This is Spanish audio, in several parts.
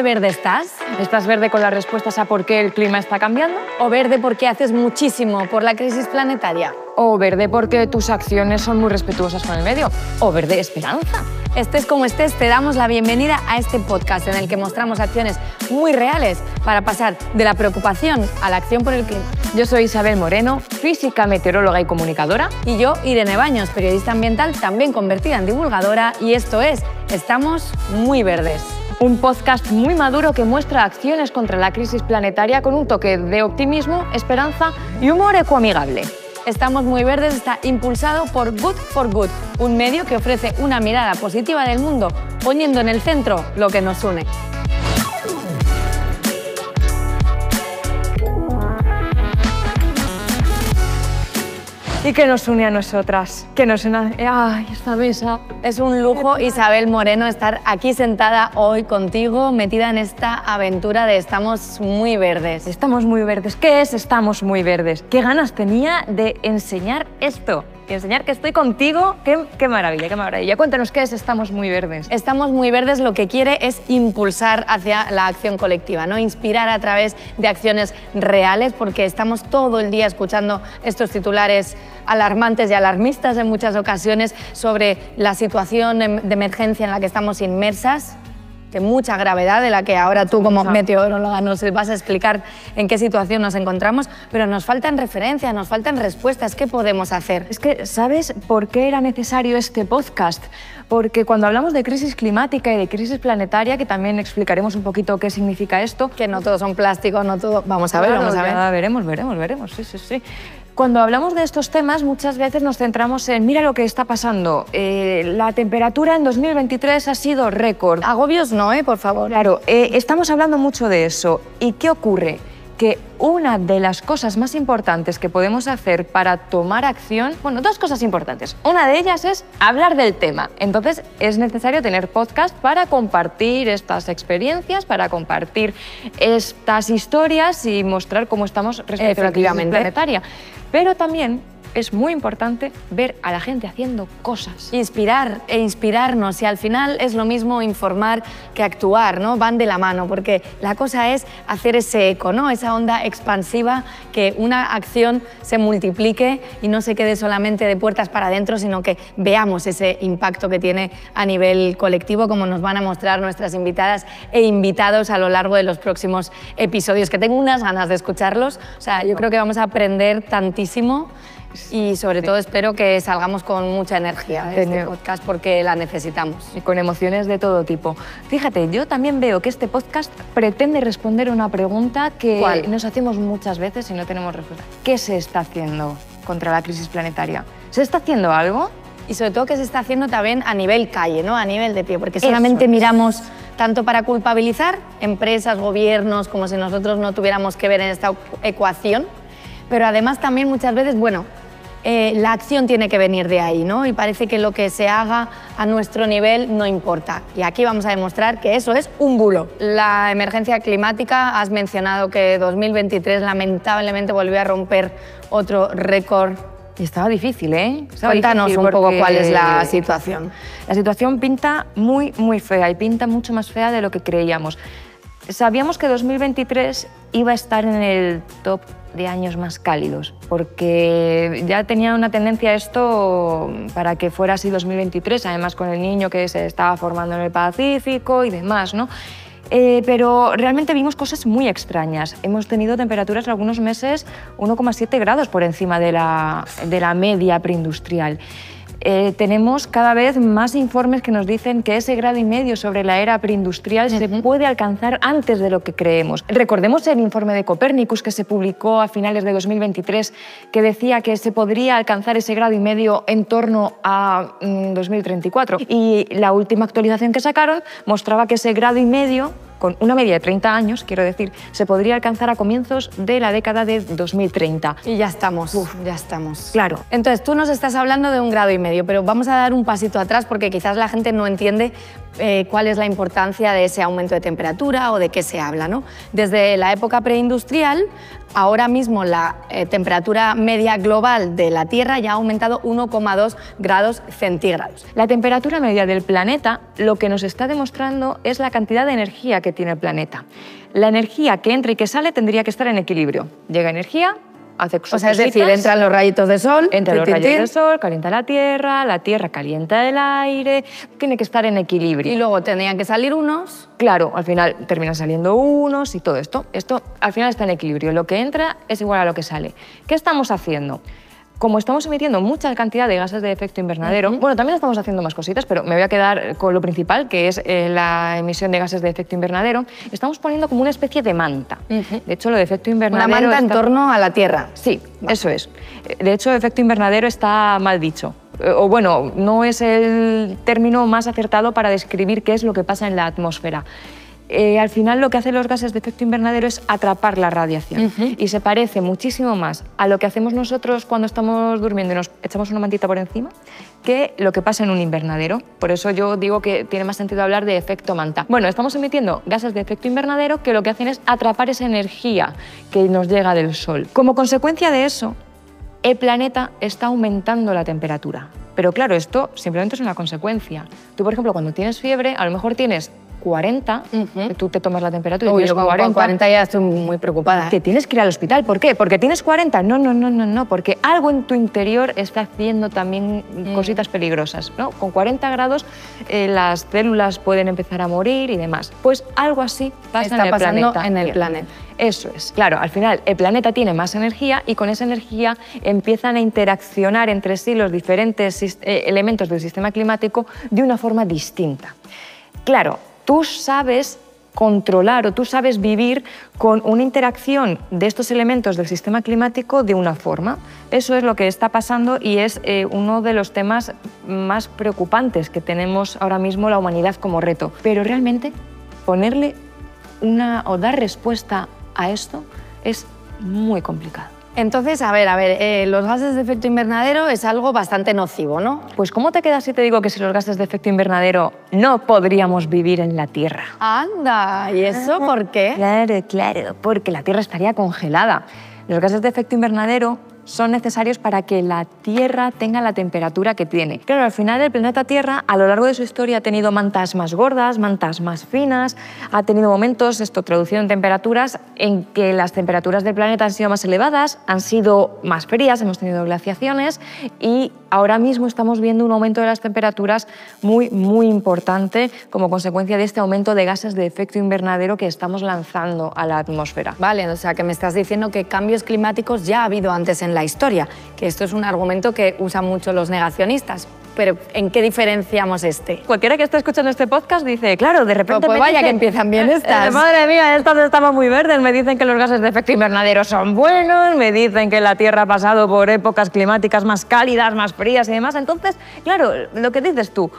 de verde estás? ¿Estás verde con las respuestas a por qué el clima está cambiando? ¿O verde porque haces muchísimo por la crisis planetaria? ¿O verde porque tus acciones son muy respetuosas con el medio? ¿O verde esperanza? Estés como estés, te damos la bienvenida a este podcast en el que mostramos acciones muy reales para pasar de la preocupación a la acción por el clima. Yo soy Isabel Moreno, física, meteoróloga y comunicadora. Y yo, Irene Baños, periodista ambiental, también convertida en divulgadora. Y esto es Estamos muy verdes. Un podcast muy maduro que muestra acciones contra la crisis planetaria con un toque de optimismo, esperanza y humor ecoamigable. Estamos muy verdes está impulsado por Good for Good, un medio que ofrece una mirada positiva del mundo, poniendo en el centro lo que nos une. ¿Y qué nos une a nosotras? ¿Qué nos une ¡Ay, esta mesa! Es un lujo, Isabel Moreno, estar aquí sentada hoy contigo, metida en esta aventura de Estamos muy verdes. Estamos muy verdes. ¿Qué es Estamos muy verdes? ¿Qué ganas tenía de enseñar esto? Y enseñar que estoy contigo. Qué, qué, maravilla, qué maravilla. Cuéntanos qué es Estamos Muy Verdes. Estamos Muy Verdes lo que quiere es impulsar hacia la acción colectiva, ¿no? inspirar a través de acciones reales, porque estamos todo el día escuchando estos titulares alarmantes y alarmistas en muchas ocasiones sobre la situación de emergencia en la que estamos inmersas de mucha gravedad, de la que ahora tú como meteoróloga nos vas a explicar en qué situación nos encontramos, pero nos faltan referencias, nos faltan respuestas. ¿Qué podemos hacer? Es que, ¿sabes por qué era necesario este podcast? Porque cuando hablamos de crisis climática y de crisis planetaria, que también explicaremos un poquito qué significa esto. Que no todos son plásticos, no todo... Vamos a ver, vamos a ver. veremos, veremos, veremos, sí, sí, sí. Cuando hablamos de estos temas muchas veces nos centramos en, mira lo que está pasando, eh, la temperatura en 2023 ha sido récord. Agobios no, ¿eh? por favor. Claro, eh, estamos hablando mucho de eso. ¿Y qué ocurre? que una de las cosas más importantes que podemos hacer para tomar acción, bueno, dos cosas importantes. Una de ellas es hablar del tema. Entonces es necesario tener podcast para compartir estas experiencias, para compartir estas historias y mostrar cómo estamos respecto a la crisis planetaria. Pero también es muy importante ver a la gente haciendo cosas. Inspirar e inspirarnos y al final es lo mismo informar que actuar, ¿no? Van de la mano porque la cosa es hacer ese eco, ¿no? Esa onda expansiva que una acción se multiplique y no se quede solamente de puertas para adentro, sino que veamos ese impacto que tiene a nivel colectivo como nos van a mostrar nuestras invitadas e invitados a lo largo de los próximos episodios, que tengo unas ganas de escucharlos. O sea, yo creo que vamos a aprender tantísimo y sobre todo espero que salgamos con mucha energía de este podcast porque la necesitamos. Y con emociones de todo tipo. Fíjate, yo también veo que este podcast pretende responder una pregunta que nos hacemos muchas veces y no tenemos respuesta. ¿Qué se está haciendo contra la crisis planetaria? ¿Se está haciendo algo? Y sobre todo que se está haciendo también a nivel calle, ¿no? a nivel de pie, porque solamente miramos tanto para culpabilizar empresas, gobiernos, como si nosotros no tuviéramos que ver en esta ecuación, pero además también muchas veces, bueno, eh, la acción tiene que venir de ahí, ¿no? Y parece que lo que se haga a nuestro nivel no importa. Y aquí vamos a demostrar que eso es un bulo. La emergencia climática, has mencionado que 2023 lamentablemente volvió a romper otro récord y estaba difícil, ¿eh? Cuéntanos un poco cuál es la situación. La situación pinta muy, muy fea y pinta mucho más fea de lo que creíamos. Sabíamos que 2023 iba a estar en el top de años más cálidos, porque ya tenía una tendencia esto para que fuera así 2023, además con el niño que se estaba formando en el Pacífico y demás, ¿no? Eh, pero realmente vimos cosas muy extrañas. Hemos tenido temperaturas en algunos meses 1,7 grados por encima de la, de la media preindustrial. Eh, tenemos cada vez más informes que nos dicen que ese grado y medio sobre la era preindustrial se puede alcanzar antes de lo que creemos. Recordemos el informe de Copernicus que se publicó a finales de 2023 que decía que se podría alcanzar ese grado y medio en torno a 2034. Mm, y la última actualización que sacaron mostraba que ese grado y medio con una media de 30 años, quiero decir, se podría alcanzar a comienzos de la década de 2030. Y ya estamos, ya estamos. Claro. Entonces, tú nos estás hablando de un grado y medio, pero vamos a dar un pasito atrás porque quizás la gente no entiende eh, cuál es la importancia de ese aumento de temperatura o de qué se habla. ¿no? Desde la época preindustrial, ahora mismo la eh, temperatura media global de la Tierra ya ha aumentado 1,2 grados centígrados. La temperatura media del planeta lo que nos está demostrando es la cantidad de energía que tiene el planeta. La energía que entra y que sale tendría que estar en equilibrio. Llega energía, o sea, es decir, entran los rayitos de sol. Entran los rayos de sol, calienta la tierra, la tierra calienta el aire, tiene que estar en equilibrio. Y luego tendrían que salir unos. Claro, al final terminan saliendo unos y todo esto. Esto al final está en equilibrio. Lo que entra es igual a lo que sale. ¿Qué estamos haciendo? Como estamos emitiendo mucha cantidad de gases de efecto invernadero, bueno, también estamos haciendo más cositas, pero me voy a quedar con lo principal, que es eh, la emisión de gases de efecto invernadero, estamos poniendo como una especie de manta. De hecho, lo de efecto invernadero... Una manta en torno a la Tierra. Sí, eso es. De hecho, efecto invernadero está mal dicho eh, o bueno, no es el término más acertado para describir qué es lo que pasa en la atmósfera. Eh, al final lo que hacen los gases de efecto invernadero es atrapar la radiación y se parece muchísimo más a lo que hacemos nosotros cuando estamos durmiendo y nos echamos una mantita por encima que lo que pasa en un invernadero. Por eso yo digo que tiene más sentido hablar de efecto manta. Bueno, estamos emitiendo gases de efecto invernadero que lo que hacen es atrapar esa energía que nos llega del Sol. Como consecuencia de eso, el planeta está aumentando la temperatura. Pero claro, esto simplemente es una consecuencia. Tú, por ejemplo, cuando tienes fiebre, a lo mejor tienes 40, tú te tomas la temperatura y tienes 40, 40 ya estoy muy preocupada. Que tienes que ir al hospital. ¿Por qué? Porque tienes 40. No, no, no, no, no, porque algo en tu interior está haciendo también mm. cositas peligrosas. ¿no? Con 40 grados eh, las células pueden empezar a morir y demás. Pues algo así pasa está en el pasando planeta. en el planeta. Eso es. Claro, al final el planeta tiene más energía y con esa energía empiezan a interaccionar entre sí los diferentes eh, elementos del sistema climático de una forma distinta. Claro, tú sabes controlar o tú sabes vivir con una interacción de estos elementos del sistema climático de una forma. Eso es lo que está pasando y es eh, uno de los temas más preocupantes que tenemos ahora mismo la humanidad como reto. Pero realmente ponerle una o dar respuesta a esto es muy complicado. Entonces, a ver, a ver, eh, los gases de efecto invernadero es algo bastante nocivo, ¿no? Pues ¿cómo te quedas si te digo que sin los gases de efecto invernadero no podríamos vivir en la Tierra? Anda, ¿y eso por qué? Claro, claro, porque la Tierra estaría congelada. Los gases de efecto invernadero son necesarios para que la Tierra tenga la temperatura que tiene. Claro, al final el planeta Tierra a lo largo de su historia ha tenido mantas más gordas, mantas más finas, ha tenido momentos, esto traducido en temperaturas, en que las temperaturas del planeta han sido más elevadas, han sido más frías, hemos tenido glaciaciones y ahora mismo estamos viendo un aumento de las temperaturas muy, muy importante como consecuencia de este aumento de gases de efecto invernadero que estamos lanzando a la atmósfera. Vale, o sea que me estás diciendo que cambios climáticos ya ha habido antes en la historia, que esto es un argumento que usan mucho los negacionistas. Pero ¿en qué diferenciamos este? Cualquiera que esté escuchando este podcast dice, claro, de repente... Pues, vaya que empiezan bien eh, estas. Eh, madre mía, estas estamos muy verdes. Me dicen que los gases de efecto invernadero son buenos, me dicen que la Tierra ha pasado por épocas climáticas más cálidas, más frías y demás. Entonces, claro, lo que dices tú,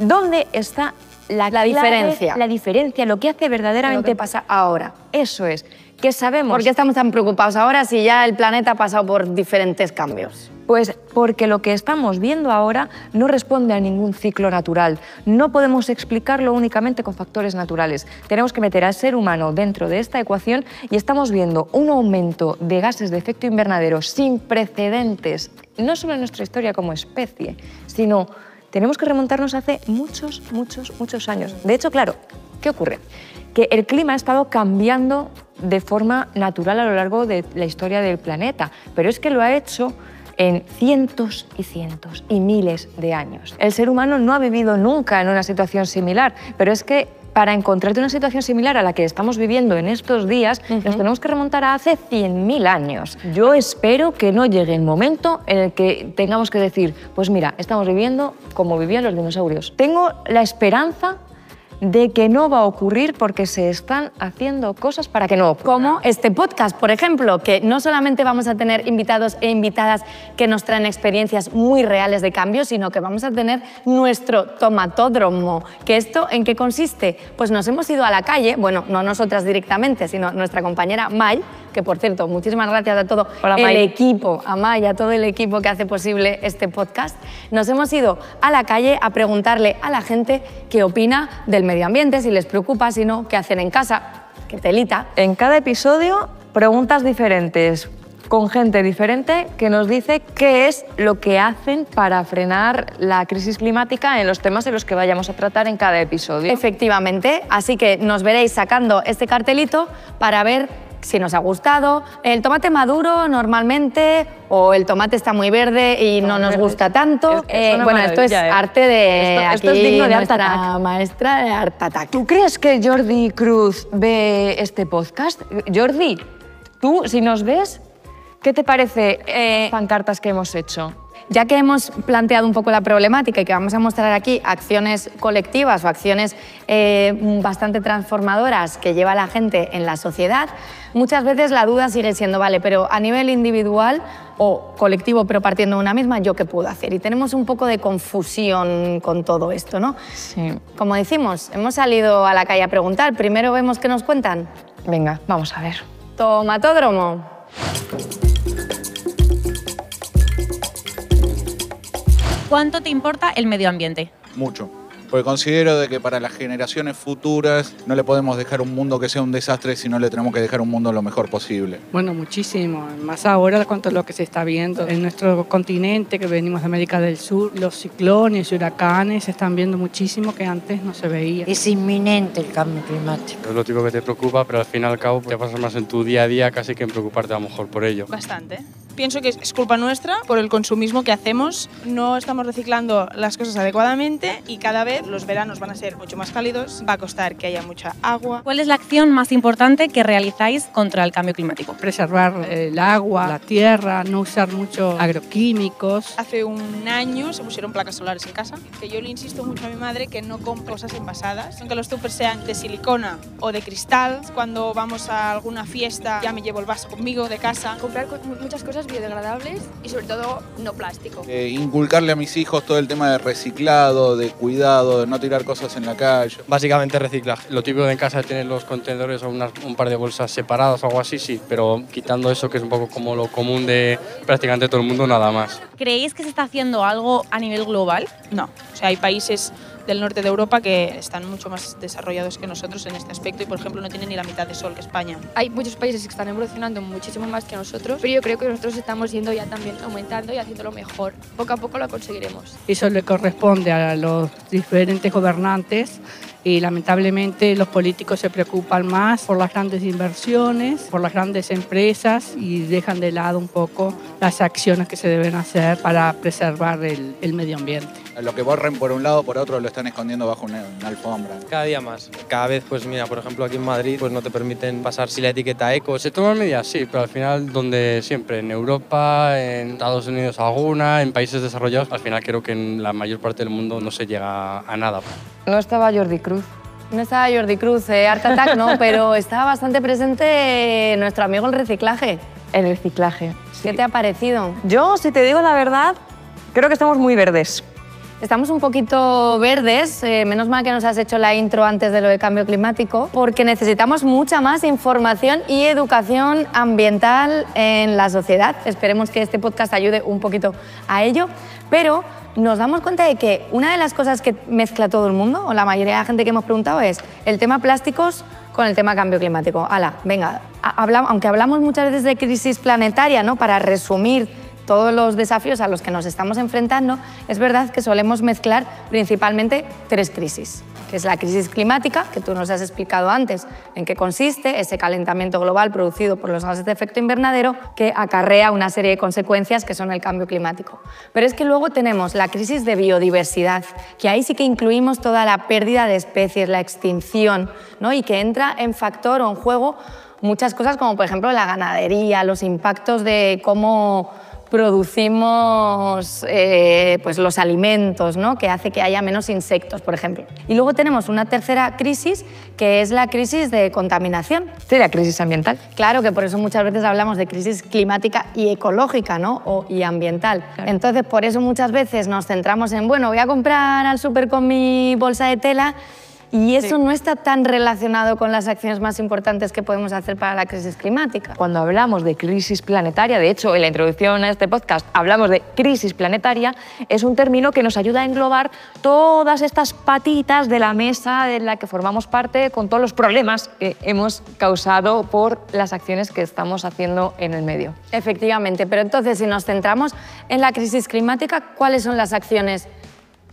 ¿dónde está la, la diferencia? La diferencia, lo que hace verdaderamente... Lo que pasa ahora. Eso es. ¿Qué sabemos? ¿Por qué estamos tan preocupados ahora si ya el planeta ha pasado por diferentes cambios? Pues porque lo que estamos viendo ahora no responde a ningún ciclo natural. No podemos explicarlo únicamente con factores naturales. Tenemos que meter al ser humano dentro de esta ecuación y estamos viendo un aumento de gases de efecto invernadero sin precedentes, no solo en nuestra historia como especie, sino tenemos que remontarnos hace muchos, muchos, muchos años. De hecho, claro, ¿qué ocurre? Que el clima ha estado cambiando de forma natural a lo largo de la historia del planeta, pero es que lo ha hecho en cientos y cientos y miles de años. El ser humano no ha vivido nunca en una situación similar, pero es que para encontrarte una situación similar a la que estamos viviendo en estos días, nos tenemos que remontar a hace 100.000 años. Yo espero que no llegue el momento en el que tengamos que decir, pues mira, estamos viviendo como vivían los dinosaurios. Tengo la esperanza de que no va a ocurrir porque se están haciendo cosas para que no ocurra. Como este podcast, por ejemplo, que no solamente vamos a tener invitados e invitadas que nos traen experiencias muy reales de cambio, sino que vamos a tener nuestro tomatódromo. ¿Que esto en qué consiste? Pues nos hemos ido a la calle, bueno, no nosotras directamente, sino nuestra compañera May, que por cierto, muchísimas gracias a todo Hola, el May. equipo, a May, a todo el equipo que hace posible este podcast, nos hemos ido a la calle a preguntarle a la gente qué opina del medio ambiente, si les preocupa, si no, qué hacen en casa, qué telita. En cada episodio, preguntas diferentes con gente diferente que nos dice qué es lo que hacen para frenar la crisis climática en los temas en los que vayamos a tratar en cada episodio. Efectivamente, así que nos veréis sacando este cartelito para ver si nos ha gustado. El tomate maduro normalmente o el tomate está muy verde y no nos verde. gusta tanto. Es- una bueno, esto es ¿eh? arte de Esto- esto aquí es digno de Art nuestra Attack. maestra de Art Attack. ¿Tú crees que Jordi Cruz ve este podcast? Jordi, tú, si nos ves, ¿qué te parece eh, pancartas que hemos hecho? Ya que hemos planteado un poco la problemática y que vamos a mostrar aquí acciones colectivas o acciones eh, bastante transformadoras que lleva la gente en la sociedad, muchas veces la duda sigue siendo, vale, pero a nivel individual o colectivo, pero partiendo de una misma, ¿yo qué puedo hacer? Y tenemos un poco de confusión con todo esto, ¿no? Sí. Como decimos, hemos salido a la calle a preguntar, primero vemos qué nos cuentan. Venga, vamos a ver. Tomatódromo. ¿Cuánto te importa el medio ambiente? mucho. Porque considero de que para las generaciones futuras no le podemos dejar un mundo que sea un desastre, sino le tenemos que dejar un mundo lo mejor posible. Bueno, muchísimo. Más ahora cuanto a lo que se está viendo en nuestro continente, que venimos de América del Sur, los ciclones y huracanes se están viendo muchísimo que antes no se veía. Es inminente el cambio climático. Es lo típico que te preocupa, pero al fin y al cabo te pasas más en tu día a día casi que en preocuparte a lo mejor por ello. Bastante. Pienso que es culpa nuestra por el consumismo que hacemos. No estamos reciclando las cosas adecuadamente y cada vez los veranos van a ser mucho más cálidos. Va a costar que haya mucha agua. ¿Cuál es la acción más importante que realizáis contra el cambio climático? Preservar el agua, la tierra, no usar mucho agroquímicos. Hace un año se pusieron placas solares en casa, que yo le insisto mucho a mi madre que no compre cosas envasadas, aunque los tuppers sean de silicona o de cristal. Cuando vamos a alguna fiesta ya me llevo el vaso conmigo de casa. comprar co- muchas cosas biodegradables y sobre todo no plástico. Eh, inculcarle a mis hijos todo el tema de reciclado, de cuidado, de no tirar cosas en la calle. Básicamente reciclaje. Lo típico de en casa de tener los contenedores o unas- un par de bolsas separadas o algo así, sí, pero quitando eso que es un poco como lo común de prácticamente todo el mundo, nada más. ¿Creéis que se está haciendo algo a nivel global? No, o sea, hay países del norte de Europa que están mucho más desarrollados que nosotros en este aspecto y, por ejemplo, no tienen ni la mitad de sol que España. Hay muchos países que están evolucionando muchísimo más que nosotros, pero yo creo que nosotros estamos yendo ya también aumentando y haciéndolo mejor. Poco a poco lo conseguiremos. Eso le corresponde a los diferentes gobernantes y lamentablemente los políticos se preocupan más por las grandes inversiones, por las grandes empresas y dejan de lado un poco las acciones que se deben hacer para preservar el, el medio ambiente. Lo que borren por un lado, por otro lo están escondiendo bajo una, una alfombra. Cada día más. Cada vez, pues mira, por ejemplo, aquí en Madrid, pues no te permiten pasar sin la etiqueta eco. ¿Se toman medidas? Sí, pero al final donde siempre, en Europa, en Estados Unidos alguna, en países desarrollados, al final creo que en la mayor parte del mundo no se llega a nada. No estaba Jordi Cruz. No estaba Jordi Cruz, eh, Art Attack no, pero estaba bastante presente nuestro amigo el reciclaje. El reciclaje. ¿Qué te ha parecido? Yo, si te digo la verdad, creo que estamos muy verdes. Estamos un poquito verdes, eh, menos mal que nos has hecho la intro antes de lo de cambio climático, porque necesitamos mucha más información y educación ambiental en la sociedad. Esperemos que este podcast ayude un poquito a ello, pero nos damos cuenta de que una de las cosas que mezcla todo el mundo, o la mayoría de la gente que hemos preguntado, es el tema plásticos con el tema cambio climático. Ala, venga, aunque hablamos muchas veces de crisis planetaria, ¿no? Para resumir todos los desafíos a los que nos estamos enfrentando, es verdad que solemos mezclar principalmente tres crisis, que es la crisis climática, que tú nos has explicado antes en qué consiste, ese calentamiento global producido por los gases de efecto invernadero que acarrea una serie de consecuencias que son el cambio climático. Pero es que luego tenemos la crisis de biodiversidad, que ahí sí que incluimos toda la pérdida de especies, la extinción, ¿no? y que entra en factor o en juego muchas cosas como por ejemplo la ganadería, los impactos de cómo producimos eh, pues los alimentos, ¿no? que hace que haya menos insectos, por ejemplo. Y luego tenemos una tercera crisis, que es la crisis de contaminación. Sí, la crisis ambiental. Claro que por eso muchas veces hablamos de crisis climática y ecológica ¿no? o, y ambiental. Entonces, por eso muchas veces nos centramos en, bueno, voy a comprar al súper con mi bolsa de tela Y eso no está tan relacionado con las acciones más importantes que podemos hacer para la crisis climática. Cuando hablamos de crisis planetaria, de hecho en la introducción a este podcast hablamos de crisis planetaria, es un término que nos ayuda a englobar todas estas patitas de la mesa de la que formamos parte con todos los problemas que hemos causado por las acciones que estamos haciendo en el medio. Efectivamente, pero entonces si nos centramos en la crisis climática, ¿cuáles son las acciones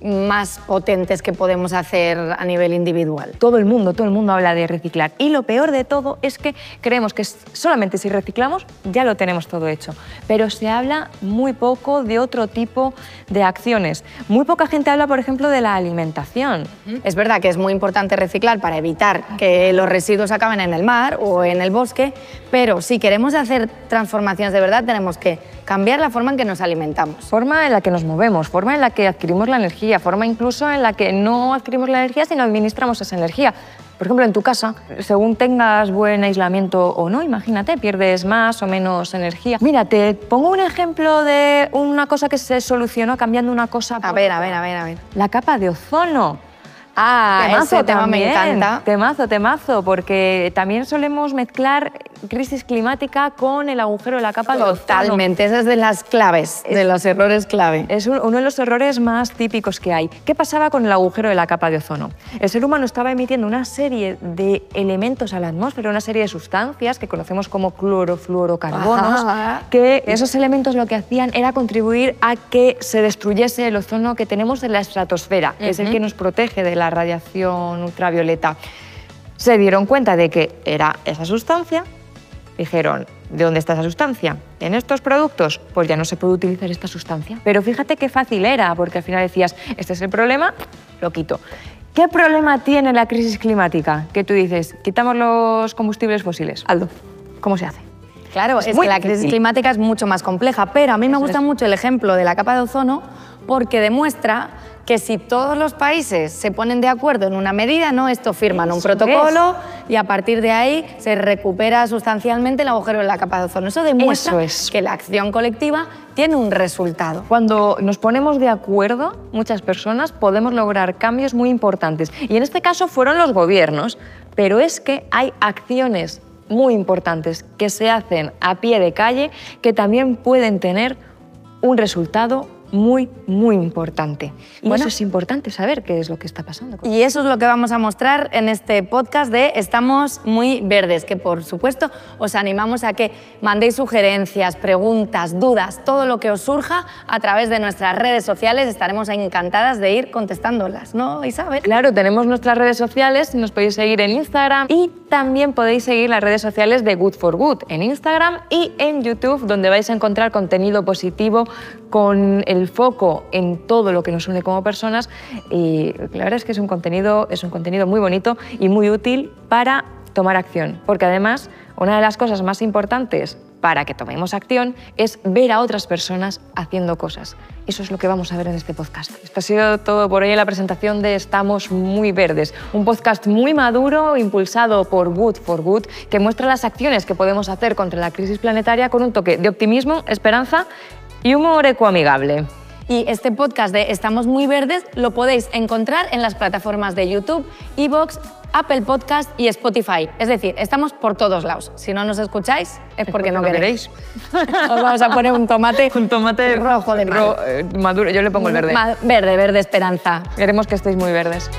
más potentes que podemos hacer a nivel individual. Todo el mundo, todo el mundo habla de reciclar. Y lo peor de todo es que creemos que solamente si reciclamos ya lo tenemos todo hecho. Pero se habla muy poco de otro tipo de acciones. Muy poca gente habla, por ejemplo, de la alimentación. Es verdad que es muy importante reciclar para evitar que los residuos acaben en el mar o en el bosque, pero si queremos hacer transformaciones de verdad tenemos que cambiar la forma en que nos alimentamos. Forma en la que nos movemos, forma en la que adquirimos la energía, forma incluso en la que no adquirimos la energía, sino administramos esa energía. Por ejemplo, en tu casa, según tengas buen aislamiento o no, imagínate, pierdes más o menos energía. Mira, te pongo un ejemplo de una cosa que se solucionó cambiando una cosa. A ver, a ver, a ver, a ver. La capa de ozono. Ah, temazo ese tema me también. encanta. Temazo, temazo, porque también solemos mezclar crisis climática con el agujero de la capa de ozono. Totalmente, esa es de las claves, de los errores clave. Es un- uno de los errores más típicos que hay. ¿Qué pasaba con el agujero de la capa de ozono? El ser humano estaba emitiendo una serie de elementos a la atmósfera, una serie de sustancias que conocemos como clorofluorocarbonos, Ajá. que esos elementos lo que hacían era contribuir a que se destruyese el ozono que tenemos en la estratosfera, que es el que nos protege de la radiación ultravioleta. Se dieron cuenta de que era esa sustancia, dijeron, ¿de dónde está esa sustancia? ¿En estos productos? Pues ya no se puede utilizar esta sustancia. Pero fíjate qué fácil era, porque al final decías, este es el problema, lo quito. ¿Qué problema tiene la crisis climática? Que tú dices, quitamos los combustibles fósiles. Aldo, ¿cómo se hace? Claro, Es que la crisis difícil. climática es mucho más compleja, pero a mí me gusta mucho el ejemplo de la capa de ozono porque demuestra que si todos los países se ponen de acuerdo en una medida, ¿no? esto firman un protocolo y a partir de ahí se recupera sustancialmente el agujero de la capa de ozono. Eso demuestra Eso es. que la acción colectiva tiene un resultado. Cuando nos ponemos de acuerdo, muchas personas podemos lograr cambios muy importantes. Y en este caso fueron los gobiernos, pero es que hay acciones muy importantes que se hacen a pie de calle que también pueden tener un resultado muy, muy importante. Y Bueno. eso es importante saber qué es lo que está pasando. Y eso es lo que vamos a mostrar en este podcast de Estamos muy verdes, que por supuesto os animamos a que mandéis sugerencias, preguntas, dudas, todo lo que os surja a través de nuestras redes sociales. Estaremos encantadas de ir contestándolas, ¿no, Isabel? Claro, tenemos nuestras redes sociales, nos podéis seguir en Instagram y también podéis seguir las redes sociales de Good for Good en Instagram y en YouTube, donde vais a encontrar contenido positivo con el foco en todo lo que nos une como personas. Y la verdad es que es un contenido, es un contenido muy bonito y muy útil para tomar acción, porque además una de las cosas más importantes para que tomemos acción es ver a otras personas haciendo cosas. Eso es lo que vamos a ver en este podcast. Esto ha sido todo por hoy en la presentación de Estamos Muy Verdes, un podcast muy maduro impulsado por Good for Good que muestra las acciones que podemos hacer contra la crisis planetaria con un toque de optimismo, esperanza y humor ecoamigable. Y este podcast de Estamos muy verdes lo podéis encontrar en las plataformas de YouTube, Evox, Apple Podcast y Spotify. Es decir, estamos por todos lados. Si no nos escucháis es porque no no queréis. Os vamos a poner un tomate, Un tomate rojo de ro- mal. eh, maduro, yo le pongo el verde. Ma- Verde, verde esperanza. Queremos que estéis muy verdes.